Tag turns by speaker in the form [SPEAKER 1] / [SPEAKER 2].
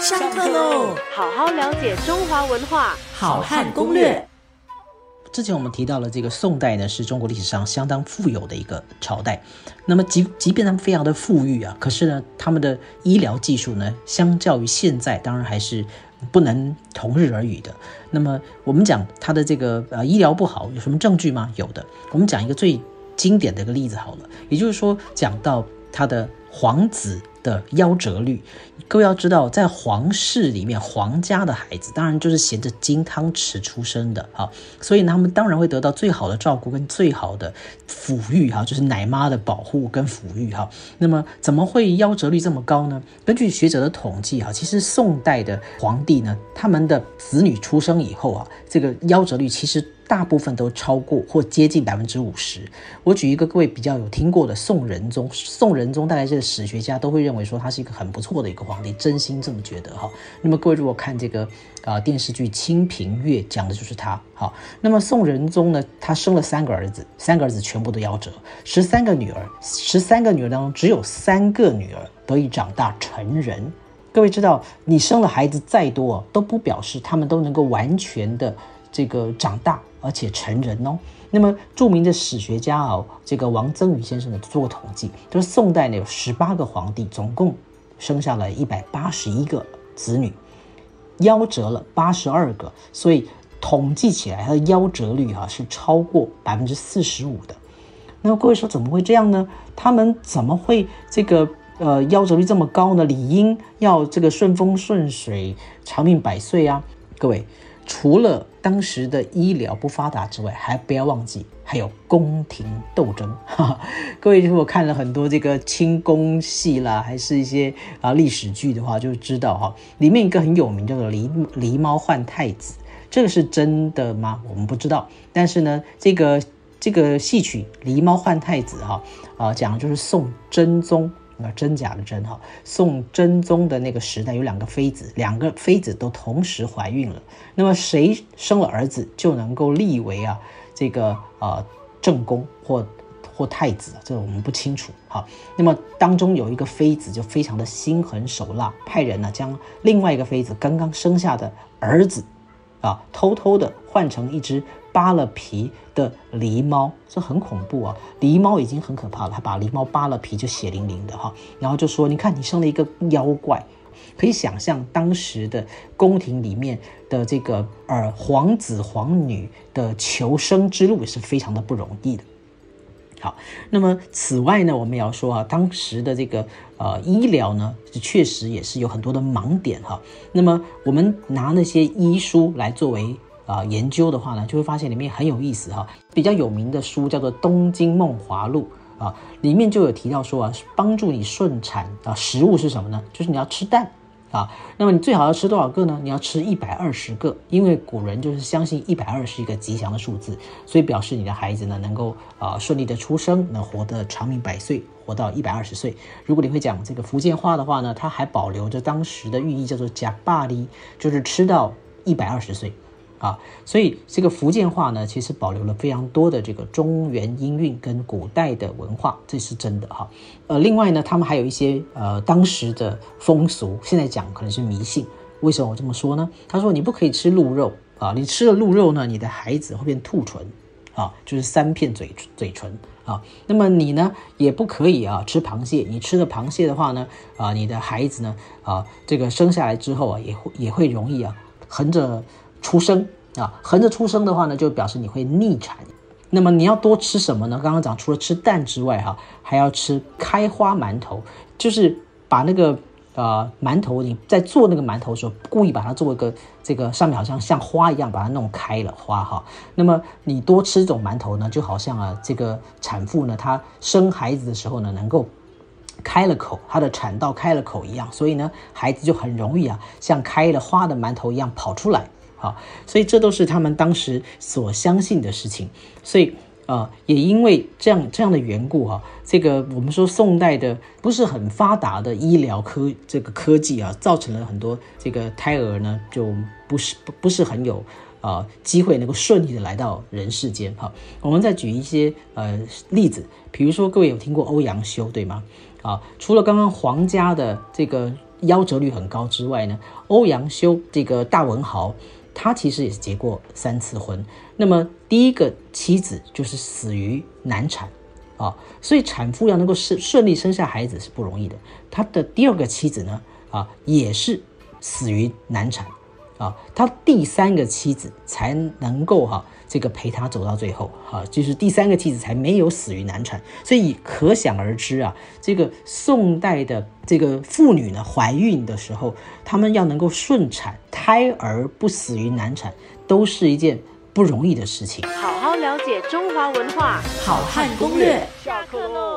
[SPEAKER 1] 上课喽！
[SPEAKER 2] 好好了解中华文化，
[SPEAKER 1] 好汉攻略。
[SPEAKER 3] 之前我们提到了这个宋代呢，是中国历史上相当富有的一个朝代。那么即即便他们非常的富裕啊，可是呢，他们的医疗技术呢，相较于现在，当然还是不能同日而语的。那么我们讲他的这个呃医疗不好，有什么证据吗？有的。我们讲一个最经典的一个例子好了，也就是说讲到他的皇子。的夭折率，各位要知道，在皇室里面，皇家的孩子当然就是衔着金汤匙出生的啊，所以他们当然会得到最好的照顾跟最好的抚育哈，就是奶妈的保护跟抚育哈。那么怎么会夭折率这么高呢？根据学者的统计哈，其实宋代的皇帝呢，他们的子女出生以后啊，这个夭折率其实。大部分都超过或接近百分之五十。我举一个各位比较有听过的宋仁宗，宋仁宗大概是史学家都会认为说他是一个很不错的一个皇帝，真心这么觉得哈。那么各位如果看这个啊电视剧《清平乐》，讲的就是他。好，那么宋仁宗呢，他生了三个儿子，三个儿子全部都夭折，十三个女儿，十三个女儿当中只有三个女儿得以长大成人。各位知道，你生了孩子再多，都不表示他们都能够完全的这个长大。而且成人哦，那么著名的史学家啊，这个王曾宇先生呢做过统计，就是宋代呢有十八个皇帝，总共生下了一百八十一个子女，夭折了八十二个，所以统计起来，他的夭折率哈是超过百分之四十五的。那么各位说怎么会这样呢？他们怎么会这个呃夭折率这么高呢？理应要这个顺风顺水、长命百岁啊，各位。除了当时的医疗不发达之外，还不要忘记还有宫廷斗争。各位如果看了很多这个清宫戏啦，还是一些啊历史剧的话，就知道哈，里面一个很有名叫做狸狸猫换太子，这个是真的吗？我们不知道。但是呢，这个这个戏曲《狸猫换太子》哈啊，讲的就是宋真宗。那真假的真哈，宋真宗的那个时代有两个妃子，两个妃子都同时怀孕了。那么谁生了儿子就能够立为啊这个呃正宫或或太子，这个我们不清楚哈。那么当中有一个妃子就非常的心狠手辣，派人呢将另外一个妃子刚刚生下的儿子啊偷偷的换成一只。扒了皮的狸猫，这很恐怖啊！狸猫已经很可怕了，它把狸猫扒了皮，就血淋淋的哈。然后就说：“你看，你生了一个妖怪。”可以想象当时的宫廷里面的这个呃皇子皇女的求生之路也是非常的不容易的。好，那么此外呢，我们也要说啊，当时的这个呃医疗呢，确实也是有很多的盲点哈。那么我们拿那些医书来作为。啊，研究的话呢，就会发现里面很有意思哈。比较有名的书叫做《东京梦华录》啊，里面就有提到说啊，帮助你顺产啊，食物是什么呢？就是你要吃蛋啊。那么你最好要吃多少个呢？你要吃一百二十个，因为古人就是相信一百二是一个吉祥的数字，所以表示你的孩子呢能够啊顺利的出生，能活得长命百岁，活到一百二十岁。如果你会讲这个福建话的话呢，它还保留着当时的寓意，叫做“假巴黎”，就是吃到一百二十岁。啊，所以这个福建话呢，其实保留了非常多的这个中原音韵跟古代的文化，这是真的哈。呃，另外呢，他们还有一些呃当时的风俗，现在讲可能是迷信。为什么我这么说呢？他说你不可以吃鹿肉啊，你吃了鹿肉呢，你的孩子会变兔唇啊，就是三片嘴嘴唇啊。那么你呢，也不可以啊吃螃蟹，你吃了螃蟹的话呢，啊，你的孩子呢，啊，这个生下来之后啊，也会也会容易啊横着。出生啊，横着出生的话呢，就表示你会逆产。那么你要多吃什么呢？刚刚讲除了吃蛋之外，哈，还要吃开花馒头，就是把那个呃馒头，你在做那个馒头的时候，故意把它做一个这个上面好像像花一样，把它弄开了花哈。那么你多吃这种馒头呢，就好像啊这个产妇呢，她生孩子的时候呢，能够开了口，她的产道开了口一样，所以呢，孩子就很容易啊，像开了花的馒头一样跑出来。啊，所以这都是他们当时所相信的事情，所以啊，也因为这样这样的缘故哈，这个我们说宋代的不是很发达的医疗科这个科技啊，造成了很多这个胎儿呢就不是不是很有啊机会能够顺利的来到人世间哈。我们再举一些呃例子，比如说各位有听过欧阳修对吗？啊，除了刚刚皇家的这个。夭折率很高之外呢，欧阳修这个大文豪，他其实也是结过三次婚。那么第一个妻子就是死于难产啊，所以产妇要能够顺顺利生下孩子是不容易的。他的第二个妻子呢，啊，也是死于难产啊，他第三个妻子才能够哈。这个陪他走到最后，啊，就是第三个妻子才没有死于难产，所以可想而知啊，这个宋代的这个妇女呢，怀孕的时候，她们要能够顺产，胎儿不死于难产，都是一件不容易的事情。
[SPEAKER 2] 好好了解中华文化，
[SPEAKER 1] 好汉攻略。
[SPEAKER 2] 下课喽。